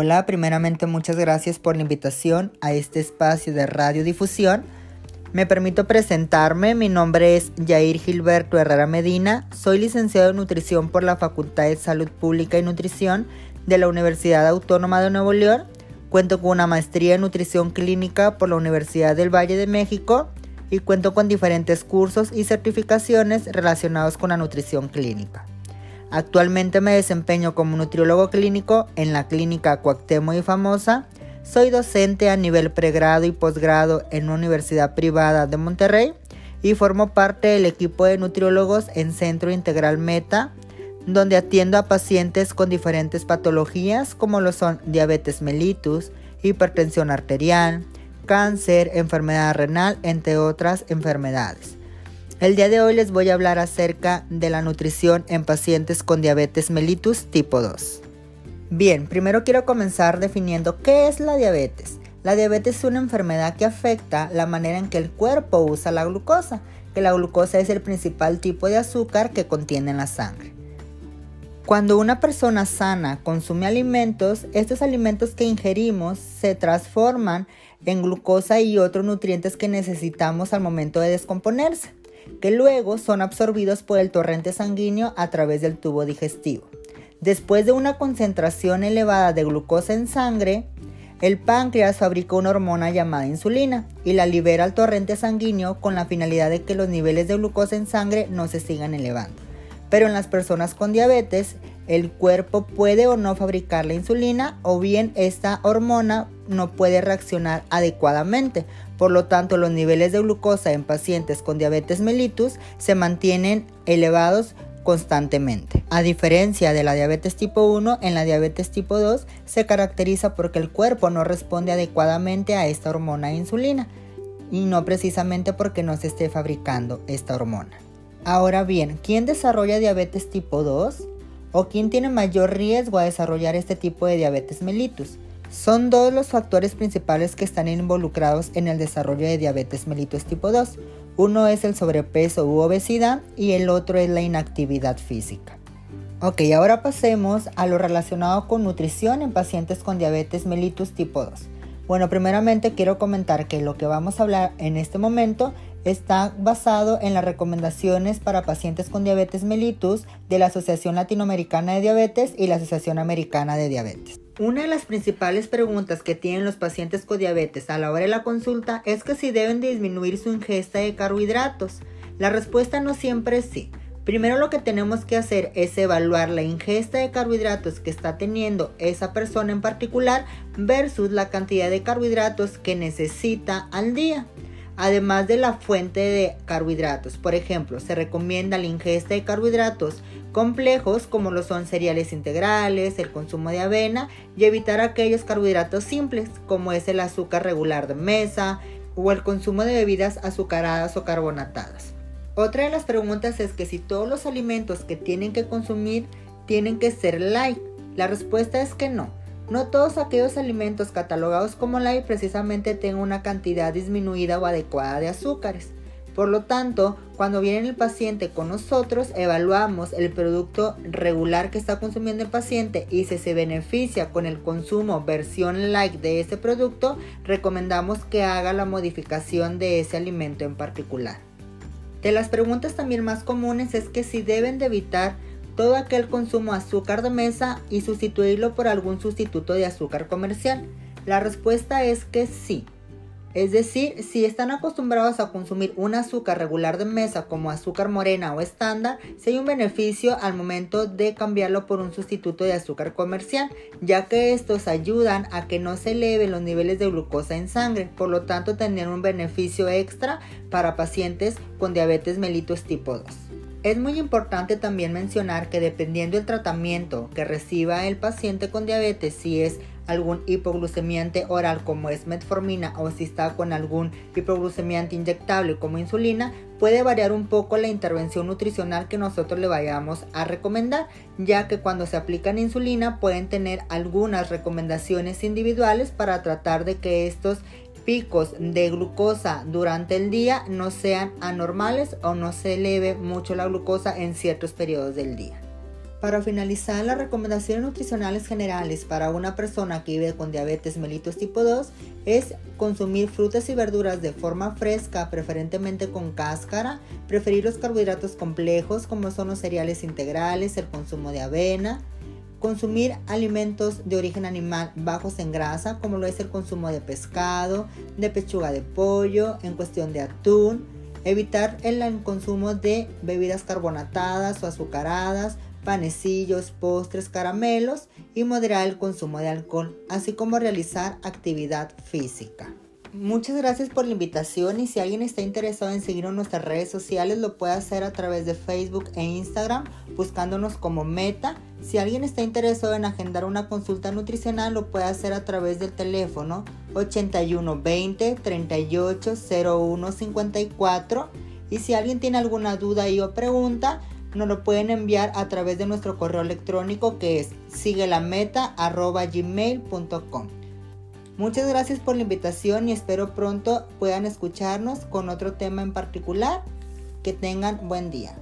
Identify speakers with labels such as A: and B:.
A: Hola, primeramente muchas gracias por la invitación a este espacio de radiodifusión. Me permito presentarme, mi nombre es Jair Gilberto Herrera Medina, soy licenciado en nutrición por la Facultad de Salud Pública y Nutrición de la Universidad Autónoma de Nuevo León, cuento con una maestría en nutrición clínica por la Universidad del Valle de México y cuento con diferentes cursos y certificaciones relacionados con la nutrición clínica. Actualmente me desempeño como nutriólogo clínico en la clínica Cuauhtémoc y Famosa. Soy docente a nivel pregrado y posgrado en una universidad privada de Monterrey y formo parte del equipo de nutriólogos en Centro Integral Meta, donde atiendo a pacientes con diferentes patologías como lo son diabetes mellitus, hipertensión arterial, cáncer, enfermedad renal, entre otras enfermedades. El día de hoy les voy a hablar acerca de la nutrición en pacientes con diabetes mellitus tipo 2. Bien, primero quiero comenzar definiendo qué es la diabetes. La diabetes es una enfermedad que afecta la manera en que el cuerpo usa la glucosa, que la glucosa es el principal tipo de azúcar que contiene la sangre. Cuando una persona sana consume alimentos, estos alimentos que ingerimos se transforman en glucosa y otros nutrientes que necesitamos al momento de descomponerse que luego son absorbidos por el torrente sanguíneo a través del tubo digestivo. Después de una concentración elevada de glucosa en sangre, el páncreas fabrica una hormona llamada insulina y la libera al torrente sanguíneo con la finalidad de que los niveles de glucosa en sangre no se sigan elevando. Pero en las personas con diabetes, el cuerpo puede o no fabricar la insulina o bien esta hormona no puede reaccionar adecuadamente, por lo tanto, los niveles de glucosa en pacientes con diabetes mellitus se mantienen elevados constantemente. A diferencia de la diabetes tipo 1, en la diabetes tipo 2 se caracteriza porque el cuerpo no responde adecuadamente a esta hormona insulina y no precisamente porque no se esté fabricando esta hormona. Ahora bien, ¿quién desarrolla diabetes tipo 2? ¿O quién tiene mayor riesgo a desarrollar este tipo de diabetes mellitus? Son dos los factores principales que están involucrados en el desarrollo de diabetes mellitus tipo 2. Uno es el sobrepeso u obesidad y el otro es la inactividad física. Ok, ahora pasemos a lo relacionado con nutrición en pacientes con diabetes mellitus tipo 2. Bueno, primeramente quiero comentar que lo que vamos a hablar en este momento está basado en las recomendaciones para pacientes con diabetes mellitus de la Asociación Latinoamericana de Diabetes y la Asociación Americana de Diabetes. Una de las principales preguntas que tienen los pacientes con diabetes a la hora de la consulta es que si deben disminuir su ingesta de carbohidratos. La respuesta no siempre es sí. Primero lo que tenemos que hacer es evaluar la ingesta de carbohidratos que está teniendo esa persona en particular versus la cantidad de carbohidratos que necesita al día además de la fuente de carbohidratos. Por ejemplo, se recomienda la ingesta de carbohidratos complejos como lo son cereales integrales, el consumo de avena y evitar aquellos carbohidratos simples como es el azúcar regular de mesa o el consumo de bebidas azucaradas o carbonatadas. Otra de las preguntas es que si todos los alimentos que tienen que consumir tienen que ser light. La respuesta es que no. No todos aquellos alimentos catalogados como light precisamente tengan una cantidad disminuida o adecuada de azúcares. Por lo tanto, cuando viene el paciente con nosotros, evaluamos el producto regular que está consumiendo el paciente y si se beneficia con el consumo versión light de ese producto, recomendamos que haga la modificación de ese alimento en particular. De las preguntas también más comunes es que si deben de evitar todo aquel consumo azúcar de mesa y sustituirlo por algún sustituto de azúcar comercial? La respuesta es que sí. Es decir, si están acostumbrados a consumir un azúcar regular de mesa como azúcar morena o estándar, si hay un beneficio al momento de cambiarlo por un sustituto de azúcar comercial, ya que estos ayudan a que no se eleven los niveles de glucosa en sangre, por lo tanto tener un beneficio extra para pacientes con diabetes mellitus tipo 2. Es muy importante también mencionar que dependiendo del tratamiento que reciba el paciente con diabetes, si es algún hipoglucemiante oral como es metformina o si está con algún hipoglucemiante inyectable como insulina, puede variar un poco la intervención nutricional que nosotros le vayamos a recomendar, ya que cuando se aplican insulina pueden tener algunas recomendaciones individuales para tratar de que estos picos de glucosa durante el día no sean anormales o no se eleve mucho la glucosa en ciertos periodos del día. Para finalizar, las recomendaciones nutricionales generales para una persona que vive con diabetes mellitus tipo 2 es consumir frutas y verduras de forma fresca, preferentemente con cáscara, preferir los carbohidratos complejos como son los cereales integrales, el consumo de avena, consumir alimentos de origen animal bajos en grasa como lo es el consumo de pescado, de pechuga de pollo, en cuestión de atún, evitar el consumo de bebidas carbonatadas o azucaradas, panecillos, postres, caramelos y moderar el consumo de alcohol, así como realizar actividad física. Muchas gracias por la invitación y si alguien está interesado en seguirnos en nuestras redes sociales lo puede hacer a través de Facebook e Instagram buscándonos como Meta. Si alguien está interesado en agendar una consulta nutricional lo puede hacer a través del teléfono 8120 38 01 54 y si alguien tiene alguna duda y o pregunta nos lo pueden enviar a través de nuestro correo electrónico que es siguelameta.gmail.com. Muchas gracias por la invitación y espero pronto puedan escucharnos con otro tema en particular. Que tengan buen día.